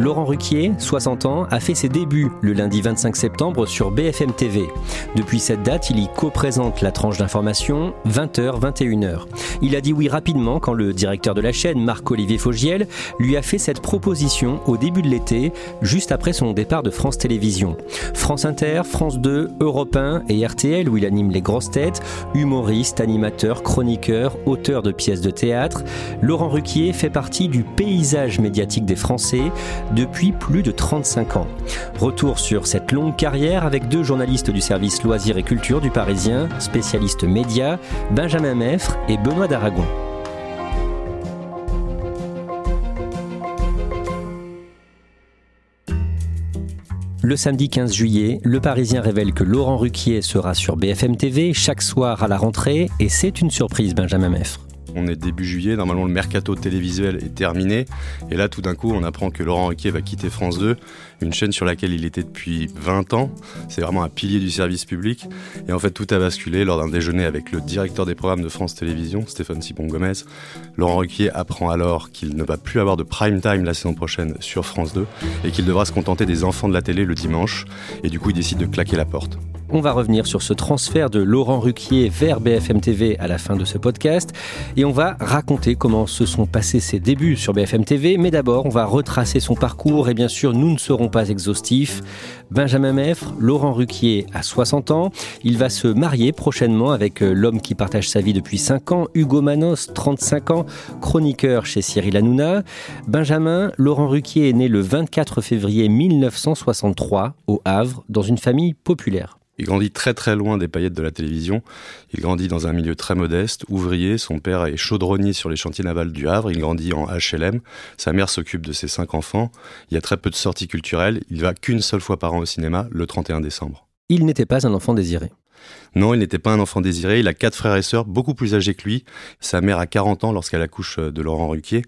Laurent Ruquier, 60 ans, a fait ses débuts le lundi 25 septembre sur BFM TV. Depuis cette date, il y co-présente la tranche d'information 20h-21h. Il a dit oui rapidement quand le directeur de la chaîne, Marc-Olivier Fogiel, lui a fait cette proposition au début de l'été, juste après son départ de France Télévisions. France Inter, France 2, Europe 1 et RTL, où il anime les grosses têtes, humoriste, animateur, chroniqueur, auteur de pièces de théâtre, Laurent Ruquier fait partie du paysage médiatique des Français depuis plus de 35 ans. Retour sur cette longue carrière avec deux journalistes du service Loisirs et Culture du Parisien, spécialistes médias, Benjamin Meffre et Benoît d'Aragon. Le samedi 15 juillet, Le Parisien révèle que Laurent Ruquier sera sur BFM TV chaque soir à la rentrée et c'est une surprise Benjamin Meffre. On est début juillet, normalement le mercato télévisuel est terminé. Et là, tout d'un coup, on apprend que Laurent Ruquier va quitter France 2, une chaîne sur laquelle il était depuis 20 ans. C'est vraiment un pilier du service public. Et en fait, tout a basculé lors d'un déjeuner avec le directeur des programmes de France Télévisions, Stéphane Sipon Gomez. Laurent Ruquier apprend alors qu'il ne va plus avoir de prime time la saison prochaine sur France 2 et qu'il devra se contenter des enfants de la télé le dimanche. Et du coup, il décide de claquer la porte. On va revenir sur ce transfert de Laurent Ruquier vers BFM TV à la fin de ce podcast et on va raconter comment se sont passés ses débuts sur BFM TV. Mais d'abord, on va retracer son parcours et bien sûr, nous ne serons pas exhaustifs. Benjamin Meffre, Laurent Ruquier a 60 ans. Il va se marier prochainement avec euh, l'homme qui partage sa vie depuis 5 ans, Hugo Manos, 35 ans, chroniqueur chez Cyril Hanouna. Benjamin, Laurent Ruquier est né le 24 février 1963 au Havre dans une famille populaire. Il grandit très très loin des paillettes de la télévision. Il grandit dans un milieu très modeste, ouvrier. Son père est chaudronnier sur les chantiers navals du Havre. Il grandit en HLM. Sa mère s'occupe de ses cinq enfants. Il y a très peu de sorties culturelles. Il va qu'une seule fois par an au cinéma, le 31 décembre. Il n'était pas un enfant désiré. Non, il n'était pas un enfant désiré. Il a quatre frères et sœurs, beaucoup plus âgés que lui. Sa mère a 40 ans lorsqu'elle accouche de Laurent Ruquier.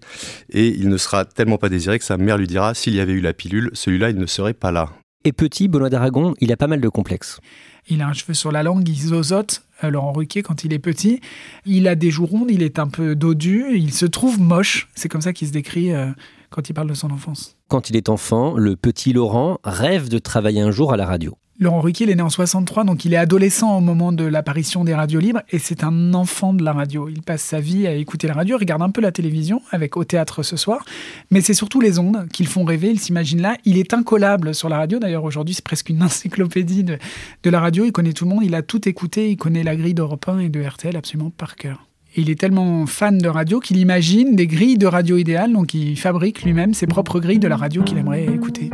Et il ne sera tellement pas désiré que sa mère lui dira s'il y avait eu la pilule, celui-là, il ne serait pas là. Et petit, Benoît d'Aragon, il a pas mal de complexes. Il a un cheveu sur la langue, il zozote, euh, Laurent Ruquier, quand il est petit. Il a des joues rondes, il est un peu dodu, il se trouve moche. C'est comme ça qu'il se décrit euh, quand il parle de son enfance. Quand il est enfant, le petit Laurent rêve de travailler un jour à la radio. Laurent Ruquier, il est né en 63, donc il est adolescent au moment de l'apparition des radios libres, et c'est un enfant de la radio. Il passe sa vie à écouter la radio, regarde un peu la télévision, avec Au théâtre ce soir, mais c'est surtout les ondes qui le font rêver, il s'imagine là. Il est incollable sur la radio, d'ailleurs aujourd'hui c'est presque une encyclopédie de, de la radio, il connaît tout le monde, il a tout écouté, il connaît la grille d'Europe 1 et de RTL absolument par cœur. Et il est tellement fan de radio qu'il imagine des grilles de radio idéales, donc il fabrique lui-même ses propres grilles de la radio qu'il aimerait écouter.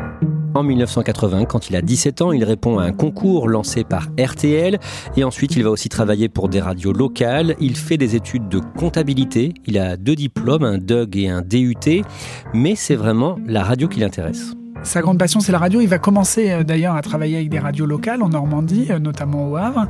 En 1980, quand il a 17 ans, il répond à un concours lancé par RTL et ensuite il va aussi travailler pour des radios locales. Il fait des études de comptabilité, il a deux diplômes, un DUG et un DUT, mais c'est vraiment la radio qui l'intéresse. Sa grande passion, c'est la radio. Il va commencer euh, d'ailleurs à travailler avec des radios locales en Normandie, euh, notamment au Havre.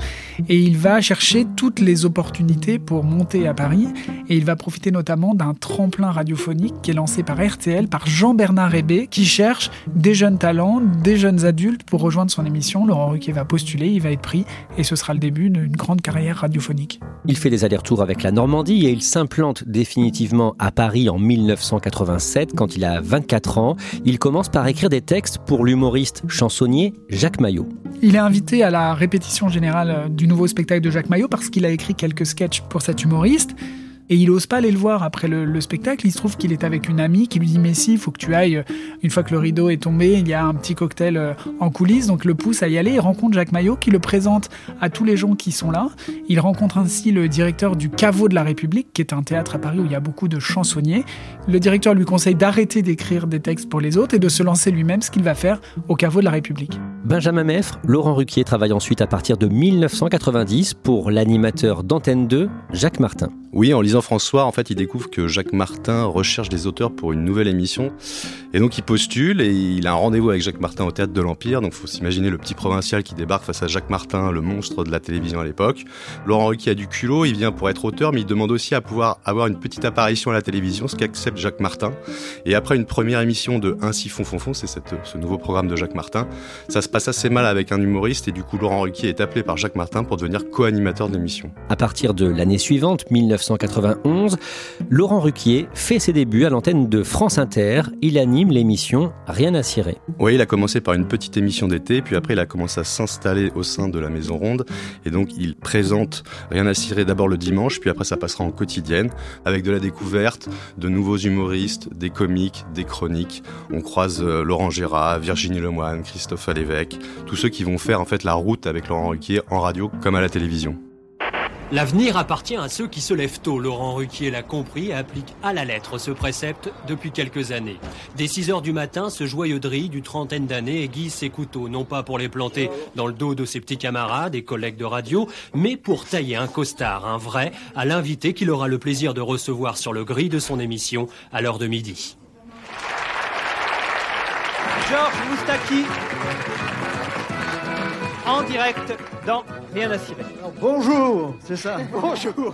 Et il va chercher toutes les opportunités pour monter à Paris. Et il va profiter notamment d'un tremplin radiophonique qui est lancé par RTL, par Jean-Bernard Hébé, qui cherche des jeunes talents, des jeunes adultes pour rejoindre son émission. Laurent Ruquier va postuler, il va être pris. Et ce sera le début d'une grande carrière radiophonique. Il fait des allers-retours avec la Normandie et il s'implante définitivement à Paris en 1987 quand il a 24 ans. Il commence par écrire des textes pour l'humoriste chansonnier Jacques Maillot. Il est invité à la répétition générale du nouveau spectacle de Jacques Maillot parce qu'il a écrit quelques sketchs pour cet humoriste. Et il n'ose pas aller le voir après le, spectacle. Il se trouve qu'il est avec une amie qui lui dit Mais si, il faut que tu ailles. Euh, une fois que le rideau est tombé, il y a un petit cocktail euh, en coulisses. Donc le pousse à y aller. Il rencontre Jacques Maillot qui le présente à tous les gens qui sont là. Il rencontre ainsi le directeur du Caveau de la République, qui est un théâtre à Paris où il y a beaucoup de chansonniers. Le directeur lui conseille d'arrêter d'écrire des textes pour les autres et de se lancer lui-même, ce qu'il va faire au Caveau de la République. Benjamin Meffre, Laurent Ruquier travaille ensuite à partir de 1990 pour l'animateur d'Antenne 2, Jacques Martin. Oui, en lisant François, en fait, il découvre que Jacques Martin recherche des auteurs pour une nouvelle émission. Et donc, il postule et il a un rendez-vous avec Jacques Martin au théâtre de l'Empire. Donc, faut s'imaginer le petit provincial qui débarque face à Jacques Martin, le monstre de la télévision à l'époque. Laurent Ruquier a du culot, il vient pour être auteur, mais il demande aussi à pouvoir avoir une petite apparition à la télévision, ce qu'accepte Jacques Martin. Et après une première émission de Ainsi fond fond fond, c'est ce nouveau programme de Jacques Martin, ça se passe assez mal avec un humoriste et du coup, Laurent Ruquier est appelé par Jacques Martin pour devenir co-animateur de l'émission. À partir de l'année suivante, 1991, Laurent Ruquier fait ses débuts à l'antenne de France Inter. Il anime l'émission Rien à cirer. Oui, il a commencé par une petite émission d'été, puis après il a commencé à s'installer au sein de la Maison Ronde. Et donc il présente Rien à cirer d'abord le dimanche, puis après ça passera en quotidienne, avec de la découverte, de nouveaux humoristes, des comiques, des chroniques. On croise euh, Laurent Gérard, Virginie Lemoine, Christophe Alévèque, tous ceux qui vont faire en fait la route avec Laurent Ruquier en radio comme à la télévision. L'avenir appartient à ceux qui se lèvent tôt. Laurent Ruquier l'a compris et applique à la lettre ce précepte depuis quelques années. Dès 6 heures du matin, ce joyeux drille du trentaine d'années aiguise ses couteaux, non pas pour les planter dans le dos de ses petits camarades et collègues de radio, mais pour tailler un costard, un vrai, à l'invité qu'il aura le plaisir de recevoir sur le gris de son émission à l'heure de midi. Georges Moustaki, en direct dans Rien à cirer. bonjour, c'est ça. bonjour.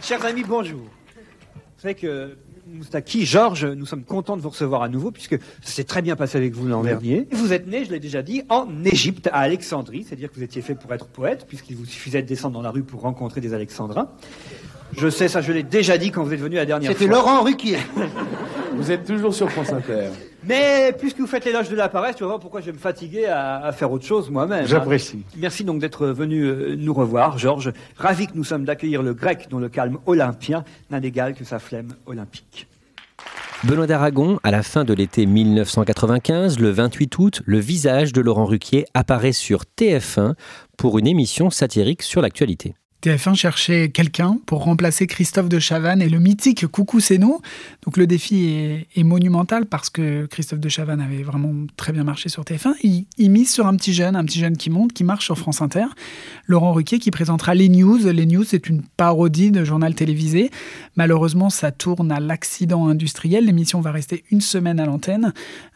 Chers amis, bonjour. Vous savez que Moustaki, Georges, nous sommes contents de vous recevoir à nouveau puisque ça s'est très bien passé avec vous l'an dernier. Vous êtes né, je l'ai déjà dit, en Égypte, à Alexandrie, c'est-à-dire que vous étiez fait pour être poète puisqu'il vous suffisait de descendre dans la rue pour rencontrer des Alexandrins. Je sais, ça je l'ai déjà dit quand vous êtes venu la dernière fois. C'était Laurent Ruquier. vous êtes toujours sur France Inter. Mais puisque vous faites l'éloge de la paresse, tu vas voir pourquoi je vais me fatiguer à, faire autre chose moi-même. Hein. J'apprécie. Merci donc d'être venu euh, nous revoir, Georges. Ravi que nous sommes d'accueillir le grec dont le calme olympien n'a d'égal que sa flemme olympique. Benoît d'Aragon, à la fin de l'été 1995, le 28 août, le visage de Laurent Ruquier apparaît sur TF1 pour une émission satirique sur l'actualité. TF1 cherchait quelqu'un pour remplacer Christophe de Chavannes et le mythique Coucou c'est nous. Donc le défi est, monumental parce que Christophe de Chavannes avait vraiment très bien marché sur TF1. Il, mise sur un petit jeune, un petit jeune qui monte, qui marche sur France Inter. Laurent Ruquier qui présentera les news. Les news, c'est une parodie de journal télévisé. Malheureusement, ça tourne à l'accident industriel. L'émission va rester une semaine à l'antenne.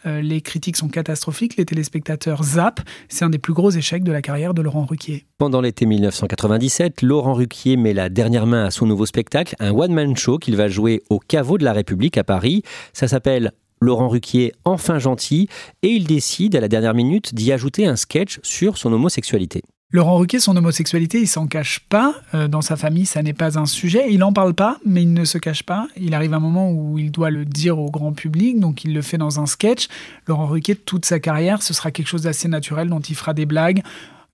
Euh, les critiques sont catastrophiques. Les téléspectateurs zappent. C'est un des plus gros échecs de la carrière de Laurent Ruquier. Pendant l'été 1997, Laurent Ruquier met la dernière main à son nouveau spectacle, un one-man show qu'il va jouer au caveau de la République à Paris. Ça s'appelle Laurent Ruquier enfin gentil et il décide à la dernière minute d'y ajouter un sketch sur son homosexualité. Laurent Ruquier, son homosexualité, il s'en cache pas. Euh, dans sa famille, ça n'est pas un sujet. Il n'en parle pas, mais il ne se cache pas. Il arrive un moment où il doit le dire au grand public, donc il le fait dans un sketch. Laurent Ruquier, toute sa carrière, ce sera quelque chose d'assez naturel dont il fera des blagues.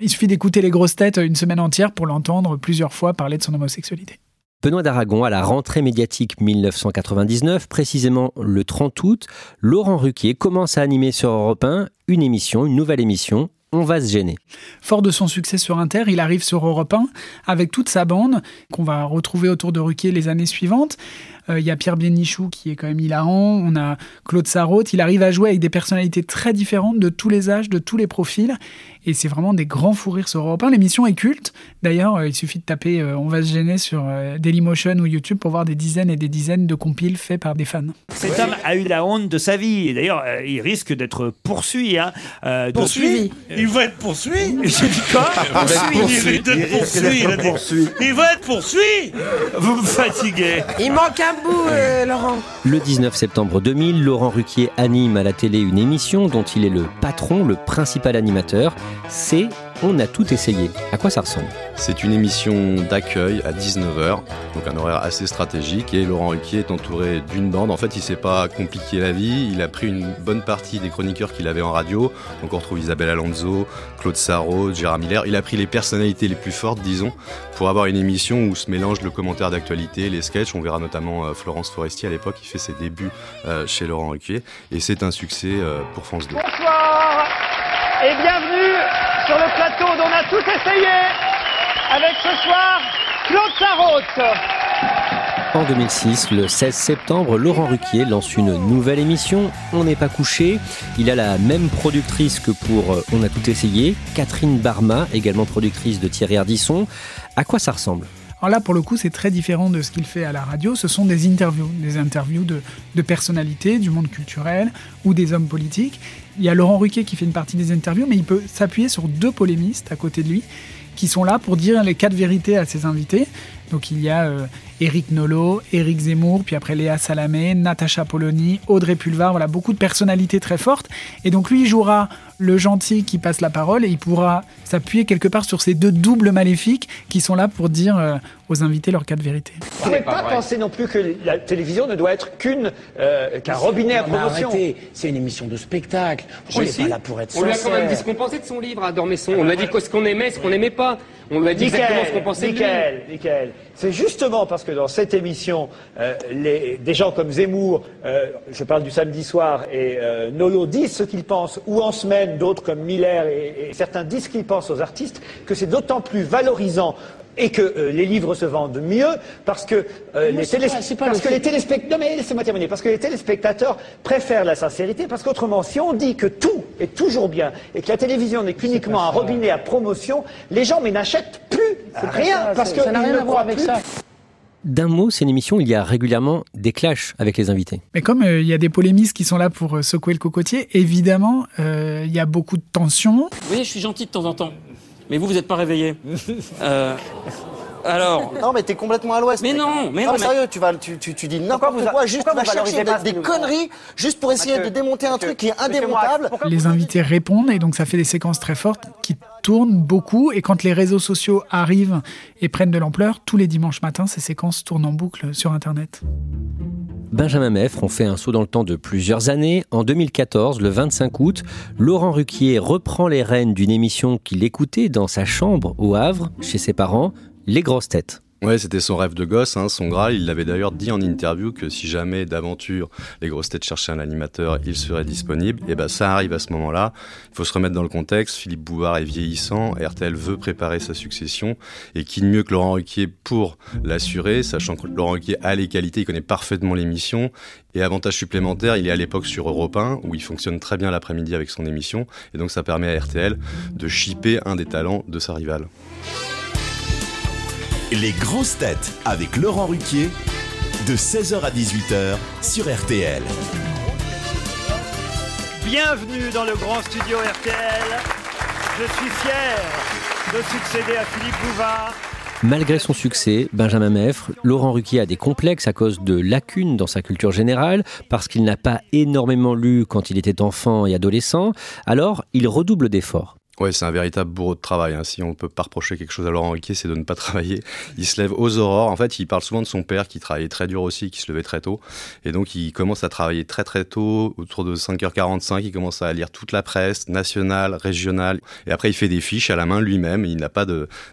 Il suffit d'écouter les grosses têtes une semaine entière pour l'entendre plusieurs fois parler de son homosexualité. Benoît d'Aragon, à la rentrée médiatique 1999, précisément le 30 août, Laurent Ruquier commence à animer sur Europe 1 une émission, une nouvelle émission, on va se gêner. Fort de son succès sur Inter, il arrive sur Europe 1 avec toute sa bande qu'on va retrouver autour de Ruquier les années suivantes. Euh, il y a Pierre Bienichou qui est quand même hilarant, on a Claude Sarraute, il arrive à jouer avec des personnalités très différentes de tous les âges, de tous les profils, et c'est vraiment des grands fous rires sur Europe 1. L'émission est culte, d'ailleurs euh, il suffit de taper euh, On va se gêner sur Dailymotion ou YouTube pour voir des dizaines et des dizaines de compiles faits par des fans. Cet homme a eu la honte de sa vie, et d'ailleurs il risque d'être poursuivi. Hein, poursuivi. Il va être poursuivi. J'ai dit quoi Il va être poursuivi. Il va être poursuivi. Vous me fatiguez. Il manque un euh, Le 19 septembre 2000, Laurent Ruquier anime à la télé une émission dont il est le patron, le principal animateur. C'est On a tout essayé. À quoi ça ressemble? C'est une émission d'accueil à 19h, donc un horaire assez stratégique. Et Laurent Ruquier est entouré d'une bande. En fait, il s'est pas compliqué la vie. Il a pris une bonne partie des chroniqueurs qu'il avait en radio. Donc on retrouve Isabelle Alonso, Claude Sarraud, Gérard Miller. Il a pris les personnalités les plus fortes, disons, pour avoir une émission où se mélange le commentaire d'actualité, les sketchs. On verra notamment euh, Florence Forestier à l'époque, qui fait ses débuts euh, chez Laurent Ruquier. Et c'est un succès euh, pour France 2. Bonsoir et bienvenue sur le plateau dont on a tout essayé avec ce soir Claude Sarraute. En 2006, le 16 septembre, Laurent Ruquier lance une nouvelle émission, On n'est pas couché. Il a la même productrice que pour euh, On a tout essayé, Catherine Barma, également productrice de Thierry Ardisson. À quoi ça ressemble? Alors là, pour le coup, c'est très différent de ce qu'il fait à la radio. Ce sont des interviews, des interviews de, personnalités du monde culturel ou des hommes politiques. Il y a Laurent Ruquier qui fait une partie des interviews, mais il peut s'appuyer sur deux polémistes à côté de lui qui sont là pour dire les quatre vérités à ses invités. Donc il y a euh, Éric Nolot, Éric Zemmour, puis après Léa Salamé, Natacha Polony, Audrey Pulvar, voilà beaucoup de personnalités très fortes. Et donc lui il jouera le gentil qui passe la parole et il pourra s'appuyer quelque part sur ces deux doubles maléfiques qui sont là pour dire euh, aux invités leurs quatre vérités. Vous ne pouvez pas penser non plus que la télévision ne doit être qu'une euh, qu'un robinet à promotion. arrêtez, c'est une émission de spectacle. Je Oui, n'est pas là pour être On lui a quand même dit sincère. ce qu'on pensait de son livre à Dormesson. On lui a dit ce qu'on aimait, ce qu'on n'aimait pas. On lui a dit exactement ce qu'on pensait. Michael, Michael, c'est justement parce que dans cette émission, euh, les, des gens comme Zemmour, euh, je parle du samedi soir, et euh, Nolo disent ce qu'ils pensent, ou en semaine, d'autres comme Miller et, et certains disent ce qu'ils pensent aux artistes, que c'est d'autant plus valorisant et que euh, les livres se vendent mieux parce que, euh, Non, les, c'est télés- pas- c'est pas parce le que fait- les téléspectateurs non mais laissez-moi terminer parce que les téléspectateurs préfèrent la sincérité parce qu'autrement si on dit que tout est toujours bien et que la télévision n'est qu'uniquement un robinet à promotion les gens mais n'achètent plus rien ça, parce que ça n'a rien ne à voir avec plus. ça. D'un mot, c'est une émission où il y a régulièrement des clashs avec les invités. Mais comme euh, il y a des polémistes qui sont là pour secouer le cocotier, évidemment, euh, il y a beaucoup de tensions. Vous voyez, je suis gentil de temps en temps. Mais vous, vous n'êtes pas réveillé. Euh, alors. Non, mais t'es complètement à l'ouest. Mais mec. non, mais non, mais- sérieux, tu, vas, tu, tu, tu dis n'importe a- quoi, juste tu vas chercher des, conneries juste pour essayer Monsieur, de démonter un truc qui est indémontable. Les invités répondent et donc ça fait des séquences très fortes qui tournent beaucoup. Et quand les réseaux sociaux arrivent et prennent de l'ampleur, tous les dimanches matins, ces séquences tournent en boucle sur Internet. Benjamin Meffre, on fait un saut dans le temps de plusieurs années. En 2014, le 25 août, Laurent Ruquier reprend les rênes d'une émission qu'il écoutait dans sa chambre au Havre, chez ses parents, Les Grosses Têtes. Ouais, c'était son rêve de gosse, hein, son Graal. Il l'avait d'ailleurs dit en interview que si jamais d'aventure les grosses têtes cherchaient un animateur, il serait disponible. Et ben ça arrive à ce moment-là. Il faut se remettre dans le contexte. Philippe Bouvard est vieillissant. RTL veut préparer sa succession. Et qui de mieux que Laurent Ruquier pour l'assurer, sachant que Laurent Ruquier a les qualités, il connaît parfaitement l'émission. Et avantage supplémentaire, il est à l'époque sur Europe 1, où il fonctionne très bien l'après-midi avec son émission. Et donc ça permet à RTL de shipper un des talents de sa rivale. Les grosses têtes avec Laurent Ruquier de 16h à 18h sur RTL. Bienvenue dans le grand studio RTL. Je suis fier de succéder à Philippe Bouvard. Malgré son succès, Benjamin Meffre, Laurent Ruquier a des complexes à cause de lacunes dans sa culture générale, parce qu'il n'a pas énormément lu quand il était enfant et adolescent, alors il redouble d'efforts. Ouais, c'est un véritable bourreau de travail. hein. Si on peut pas reprocher quelque chose à Laurent Ruquier, c'est de ne pas travailler. Il se lève aux aurores. En fait, il parle souvent de son père qui travaillait très dur aussi, qui se levait très tôt. Et donc, il commence à travailler très très tôt, autour de 5h45. Il commence à lire toute la presse, nationale, régionale. Et après, il fait des fiches à la main lui-même. Il n'a pas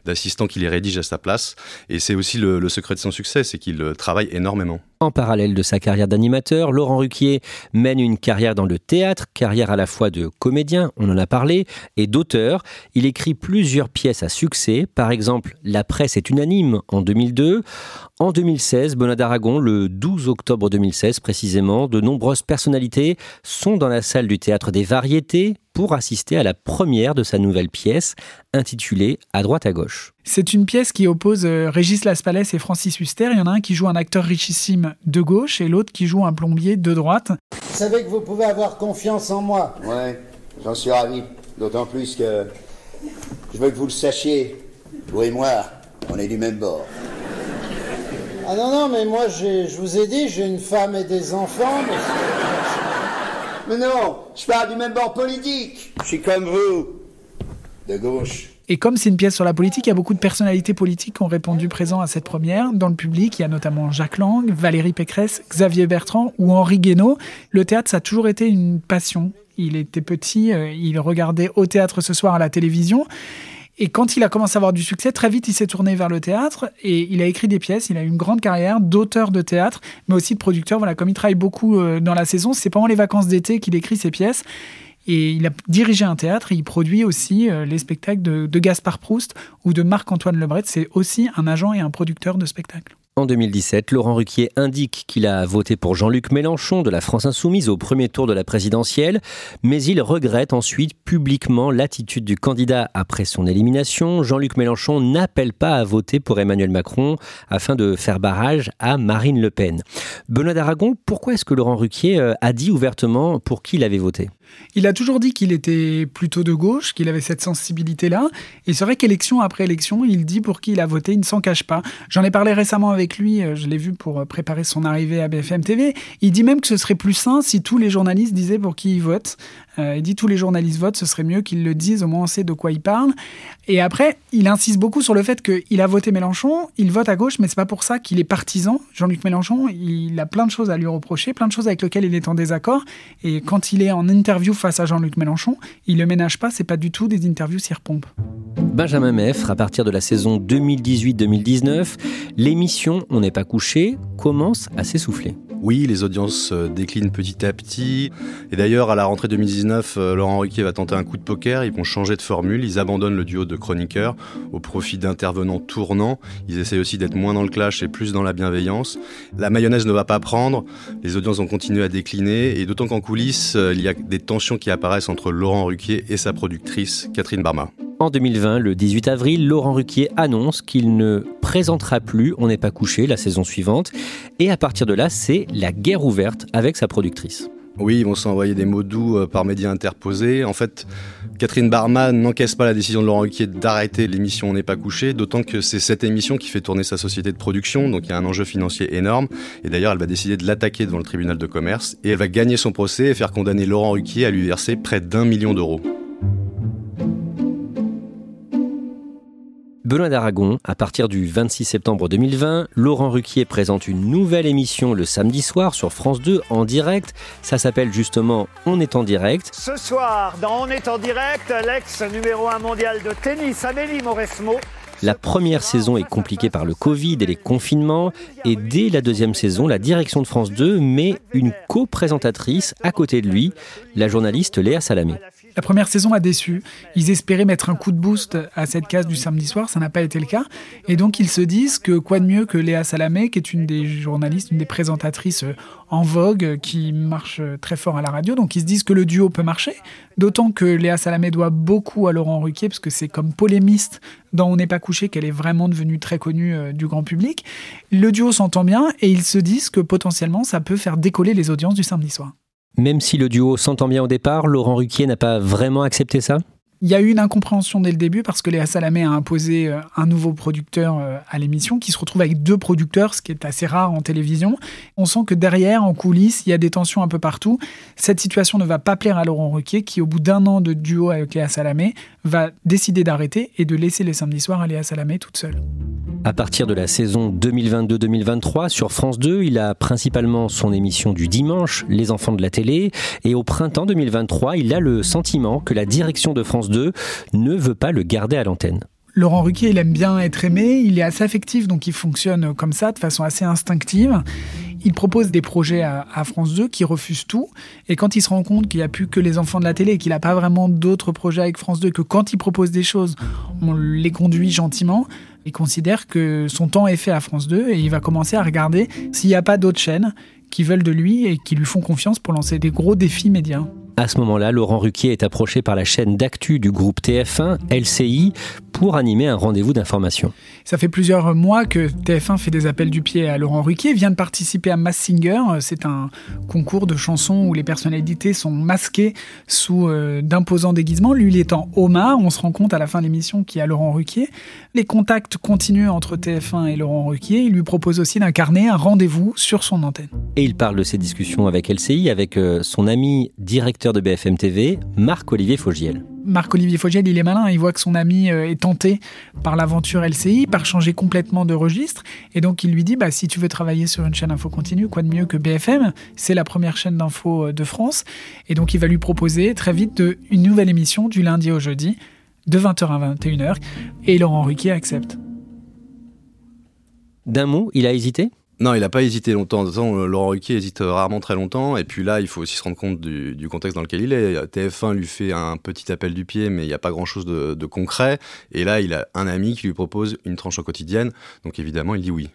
d'assistant qui les rédige à sa place. Et c'est aussi le, le secret de son succès, c'est qu'il euh, travaille énormément. En parallèle de sa carrière d'animateur, Laurent Ruquier mène une carrière dans le théâtre, carrière à la fois de comédien, on en a parlé, et d'auteur. Il écrit plusieurs pièces à succès, par exemple La presse est unanime en 2002. En 2016, Bonnat d'Aragon, le 12 octobre 2016 précisément, de nombreuses personnalités sont dans la salle du théâtre des variétés pour assister à la première de sa nouvelle pièce, intitulée À droite à gauche. C'est une pièce qui oppose euh, Régis Laspalès et Francis Huster. Il y en a un qui joue un acteur richissime de gauche et l'autre qui joue un plombier de droite. Vous savez que vous pouvez avoir confiance en moi. Ouais, j'en suis ravi. D'autant plus que je veux que vous le sachiez. Vous et moi, on est du même bord. Ah non, non, mais moi, j'ai- je vous ai dit, j'ai une femme et des enfants. Mais... Mais non, je parle du même bord politique. Je suis comme vous. De gauche. Et comme c'est une pièce sur la politique, il y a beaucoup de personnalités politiques qui ont répondu présent à cette première. Dans le public, il y a notamment Jacques Lang, Valérie Pécresse, Xavier Bertrand ou Henri Guénaud. Le théâtre, ça a toujours été une passion. Il était petit, euh, il regardait au théâtre ce soir à la télévision. Et quand il a commencé à avoir du succès, très vite, il s'est tourné vers le théâtre et il a écrit des pièces. Il a eu une grande carrière d'auteur de théâtre, mais aussi de producteur. Voilà, comme il travaille beaucoup euh, dans la saison, c'est pendant les vacances d'été qu'il écrit ses pièces. Et il a dirigé un théâtre et il produit aussi euh, les spectacles de, de Gaspard Proust ou de Marc-Antoine Lebret. C'est aussi un agent et un producteur de spectacles. En 2017, Laurent Ruquier indique qu'il a voté pour Jean-Luc Mélenchon de la France Insoumise au premier tour de la présidentielle, mais il regrette ensuite publiquement l'attitude du candidat après son élimination. Jean-Luc Mélenchon n'appelle pas à voter pour Emmanuel Macron afin de faire barrage à Marine Le Pen. Benoît d'Aragon, pourquoi est-ce que Laurent Ruquier euh, a dit ouvertement pour qui il avait voté? Il a toujours dit qu'il était plutôt de gauche, qu'il avait cette sensibilité-là. Et c'est vrai qu'élection après élection, il dit pour qui il a voté, il ne s'en cache pas. J'en ai parlé récemment avec lui, euh, je l'ai vu pour euh, préparer son arrivée à BFM TV. Il dit même que ce serait plus sain si tous les journalistes disaient pour qui ils votent. Euh, il dit tous les journalistes votent, ce serait mieux qu'ils le disent, au moins on sait de quoi ils parlent. Et après, il insiste beaucoup sur le fait qu'il a voté Mélenchon, il vote à gauche, mais c'est pas pour ça qu'il est partisan. Jean-Luc Mélenchon, il a plein de choses à lui reprocher, plein de choses avec lesquelles il est en désaccord. Et quand il est en interview face à Jean-Luc Mélenchon, il le ménage pas, c'est pas du tout des interviews cire-pompe. Benjamin Meffre, à partir de la saison 2018-2019, l'émission On n'est pas couché commence à s'essouffler. Oui, les audiences euh, déclinent petit à petit. Et d'ailleurs, à la rentrée 2019, euh, Laurent Ruquier va tenter un coup de poker. Ils vont changer de formule. Ils abandonnent le duo de chroniqueurs au profit d'intervenants tournants. Ils essayent aussi d'être moins dans le clash et plus dans la bienveillance. La mayonnaise ne va pas prendre. Les audiences vont continuer à décliner. Et d'autant qu'en coulisses, euh, il y a des tensions qui apparaissent entre Laurent Ruquier et sa productrice, Catherine Barma. En 2020, le 18 avril, Laurent Ruquier annonce qu'il ne présentera plus On n'est pas couché la saison suivante. Et à partir de là, c'est la guerre ouverte avec sa productrice. Oui, ils vont s'envoyer des mots doux euh, par médias interposés. En fait, Catherine Barman n'encaisse pas la décision de Laurent Ruquier d'arrêter l'émission On n'est pas couché, d'autant que c'est cette émission qui fait tourner sa société de production, donc il y a un enjeu financier énorme. Et d'ailleurs, elle va décider de l'attaquer devant le tribunal de commerce et elle va gagner son procès et faire condamner Laurent Ruquier à lui verser près d'un million d'euros. Benoît d'Aragon, à partir du 26 septembre 2020, Laurent Ruquier présente une nouvelle émission le samedi soir sur France 2 en direct. Ça s'appelle justement On est en direct. Ce soir, dans On est en direct, l'ex numéro 1 mondial de tennis, Amélie Mauresmo. La première saison est compliquée par le Covid et les confinements. Et dès la deuxième saison, la direction de France 2 met une co-présentatrice à côté de lui, la journaliste Léa Salamé. La première saison a déçu. Ils espéraient mettre un coup de boost à cette case du samedi soir, ça n'a pas été le cas. Et donc ils se disent que quoi de mieux que Léa Salamé, qui est une des journalistes, une des présentatrices en vogue, qui marche très fort à la radio. Donc ils se disent que le duo peut marcher. D'autant que Léa Salamé doit beaucoup à Laurent Ruquier, parce que c'est comme polémiste dans On n'est pas couché qu'elle est vraiment devenue très connue euh, du grand public. Le duo s'entend bien et ils se disent que potentiellement ça peut faire décoller les audiences du samedi soir. Même si le duo s'entend bien au départ, Laurent Ruquier n'a pas vraiment accepté ça? Il y a eu une incompréhension dès le début parce que Léa Salamé a imposé euh, un nouveau producteur euh, à l'émission qui se retrouve avec deux producteurs, ce qui est assez rare en télévision. On sent que derrière, en coulisses, il y a des tensions un peu partout. Cette situation ne va pas plaire à Laurent Ruquier qui, au bout d'un an de duo avec Léa Salamé, va décider d'arrêter et de laisser les samedis soirs à Léa Salamé toute seule. À partir de la saison 2022-2023, sur France 2, il a principalement son émission du dimanche, Les enfants de la télé, et au printemps 2023, il a le sentiment que la direction de France 2 ne veut pas le garder à l'antenne. Laurent Ruquier, il aime bien être aimé, il est assez affectif, donc il fonctionne comme ça, de façon assez instinctive. Il propose des projets à, France 2 qui refusent tout. Et quand il se rend compte qu'il n'y a plus que les enfants de la télé et qu'il n'a pas vraiment d'autres projets avec France 2, que quand il propose des choses, on les conduit gentiment, il considère que son temps est fait à France 2 et il va commencer à regarder s'il n'y a pas d'autres chaînes qui veulent de lui et qui lui font confiance pour lancer des gros défis médias. À ce moment-là, Laurent Ruquier est approché par la chaîne d'actu du groupe TF1, LCI, pour animer un rendez-vous d'information. Ça fait plusieurs mois que TF1 fait des appels du pied à Laurent Ruquier, vient de participer à Mass Singer. C'est un concours de chansons où les personnalités sont masquées sous euh, d'imposants déguisements. Lui, il est en Omar. On se rend compte à la fin de l'émission qu'il y a Laurent Ruquier. Les contacts continuent entre TF1 et Laurent Ruquier. Il lui propose aussi d'incarner un rendez-vous sur son antenne. Et il parle de ses discussions avec LCI, avec euh, son ami directeur de BFM TV, Marc-Olivier Fogiel. Marc-Olivier Fogiel, il est malin, il voit que son ami euh, est tenté par l'aventure LCI, par changer complètement de registre, et donc il lui dit, bah, si tu veux travailler sur une chaîne info continue, quoi de mieux que BFM, c'est la première chaîne d'info euh, de France, et donc il va lui proposer très vite une nouvelle émission du lundi au jeudi, de 20h à 21h, et Laurent Ruquier accepte. D'un mot, il a hésité? Non, il n'a pas hésité longtemps. De toute façon, Laurent Ruquier hésite rarement très longtemps. Et puis là, il faut aussi se rendre compte du, contexte dans lequel il est. TF1 lui fait un petit appel du pied, mais il n'y a pas grand-chose de, de concret. Et là, il a un ami qui lui propose une tranche en quotidienne. Donc évidemment, il dit oui.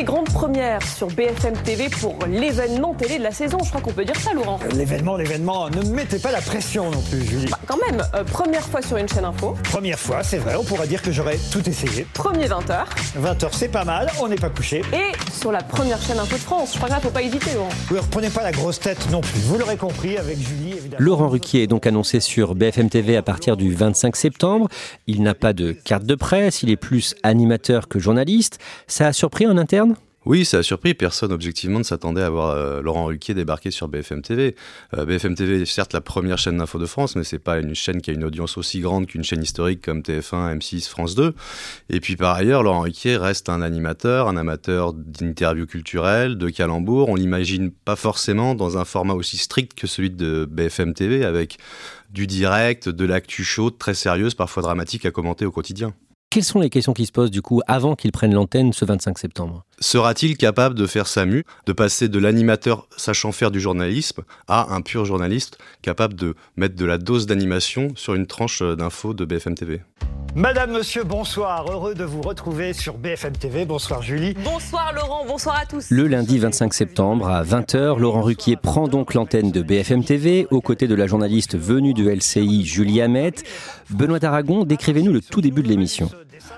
Que des grandes premières sur BFM TV pour l'événement télé de la saison. Je crois qu'on peut dire ça, Laurent. L'événement, l'événement. Ne mettez pas la pression non plus, Julie. Bah, quand même, euh, première fois sur une chaîne info. Première fois, c'est vrai. On pourrait dire que j'aurais tout essayé. Premier 20h. 20h, c'est pas mal. On n'est pas couché. Et sur la première chaîne info de France. Je crois qu'il ne faut pas hésiter, Laurent. Oui, reprenez pas la grosse tête non plus. Vous l'aurez compris avec Julie, évidemment. Laurent Ruquier est donc annoncé sur BFM TV à partir du 25 septembre. Il n'a pas de carte de presse. Il est plus animateur que journaliste. Ça a surpris en interne oui, ça a surpris. Personne, objectivement, ne s'attendait à voir euh, Laurent Ruquier débarquer sur BFM TV. Euh, BFM TV est certes la première chaîne d'info de France, mais c'est pas une chaîne qui a une audience aussi grande qu'une chaîne historique comme TF1, M6, France 2. Et puis par ailleurs, Laurent Ruquier reste un animateur, un amateur d'interviews culturelles, de calembours. On l'imagine pas forcément dans un format aussi strict que celui de BFM TV, avec du direct, de l'actu chaude, très sérieuse, parfois dramatique à commenter au quotidien. Quelles sont les questions qui se posent du coup avant qu'il prenne l'antenne ce 25 septembre? Sera-t-il capable de faire sa mue, de passer de l'animateur sachant faire du journalisme à un pur journaliste capable de mettre de la dose d'animation sur une tranche d'infos de BFM TV Madame, Monsieur, bonsoir. Heureux de vous retrouver sur BFM TV. Bonsoir Julie. Bonsoir Laurent, bonsoir à tous. Le lundi 25 septembre à 20h, Laurent Ruquier prend donc l'antenne de BFM TV aux côtés de la journaliste venue de LCI Julie Hamet. Benoît d'Aragon, décrivez-nous le tout début de l'émission.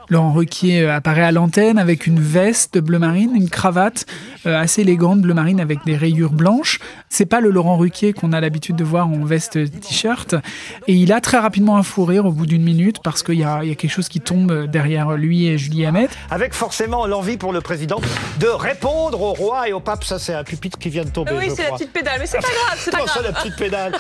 Laurent Ruquier euh, apparaît à l'antenne avec une veste bleu marine, une cravate euh, assez élégante bleu marine avec des rayures blanches. C'est pas le Laurent Ruquier qu'on a l'habitude de voir en veste t-shirt. Et il a très rapidement un fou rire au bout d'une minute parce qu'il y, y a, quelque chose qui tombe derrière lui et Julie Hamet. Avec forcément l'envie pour le président de répondre au roi et au pape. Ça, c'est un pupitre qui vient de tomber. Oui, c'est la petite pédale, mais c'est pas grave. C'est pas grave. la petite pédale.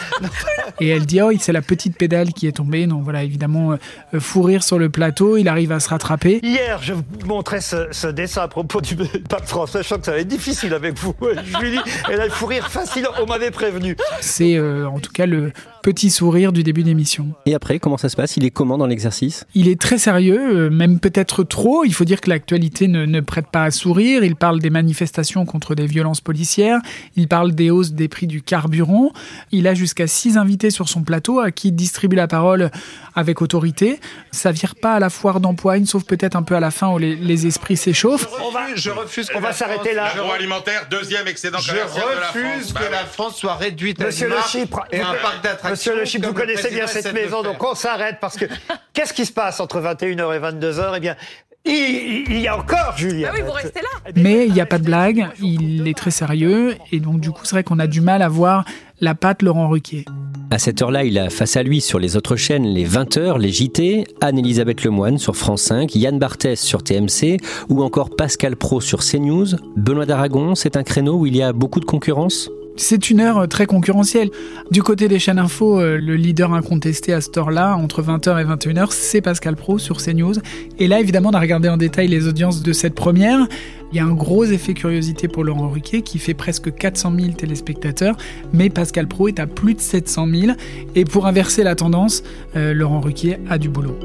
et elle dit, oh, c'est la petite pédale qui est tombée. Donc voilà, évidemment, euh, fou rire sur le plateau. Il arrive à se rattraper. Hier, je vous montrais ce, ce dessin à propos du pape François. Je sens que ça va être difficile avec vous, Julie. Et là, le fou rire facile, on m'avait prévenu. C'est euh, en tout cas le petit sourire du début d'émission. Et après, comment ça se passe? Il est comment dans l'exercice? Il est très sérieux, euh, même peut-être trop. Il faut dire que l'actualité ne, ne, prête pas à sourire. Il parle des manifestations contre des violences policières. Il parle des hausses des prix du carburant. Il a jusqu'à six invités sur son plateau à qui il distribue la parole avec autorité. Ça vire pas à la foire d'empoigne, sauf peut-être un peu à la fin où les, les esprits s'échauffent. On va, je refuse. On va s'arrêter là. alimentaire, deuxième excédent Je refuse que la France soit réduite à Monsieur le Chypre, et un parc d'attractions. Monsieur le Chypre, vous connaissez bien cette maison, donc on s'arrête parce que qu'est-ce qui se passe entre 21h et 22h Eh bien, il, il y a encore Julien. Ah oui, vous restez là. Mais il n'y a pas de blague, il est très sérieux, et donc du coup c'est vrai qu'on a du mal à voir la patte Laurent Ruquier. À cette heure-là, il a face à lui sur les autres chaînes les 20h, les JT, Anne-Elisabeth Lemoine sur France 5, Yann Barthès sur TMC ou encore Pascal Pro sur CNews. Benoît d'Aragon, c'est un créneau où il y a beaucoup de concurrence? C'est une heure très concurrentielle. Du côté des chaînes info, euh, le leader incontesté à cette heure-là, entre 20h et 21h, c'est Pascal Pro sur CNews. Et là, évidemment, on a regardé en détail les audiences de cette première. Il y a un gros effet curiosité pour Laurent Ruquier qui fait presque 400 000 téléspectateurs, mais Pascal Pro est à plus de 700 000. Et pour inverser la tendance, euh, Laurent Ruquier a du boulot.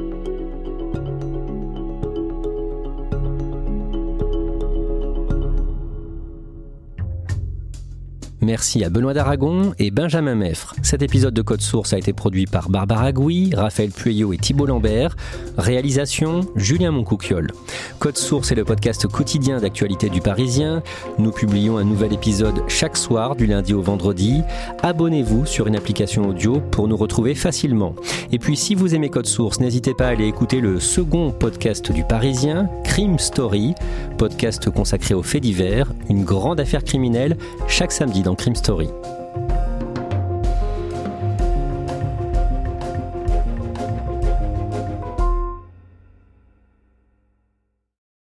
Merci à Benoît d'Aragon et Benjamin Meffre. Cet épisode de Code Source a été produit par Barbara Gouy, Raphaël Pueyo et Thibault Lambert. Réalisation Julien Moncouquiole. Code Source est le podcast quotidien d'actualité du Parisien. Nous publions un nouvel épisode chaque soir du lundi au vendredi. Abonnez-vous sur une application audio pour nous retrouver facilement. Et puis si vous aimez Code Source, n'hésitez pas à aller écouter le second podcast du Parisien, Crime Story, podcast consacré aux faits divers, une grande affaire criminelle chaque samedi dans Crime Story.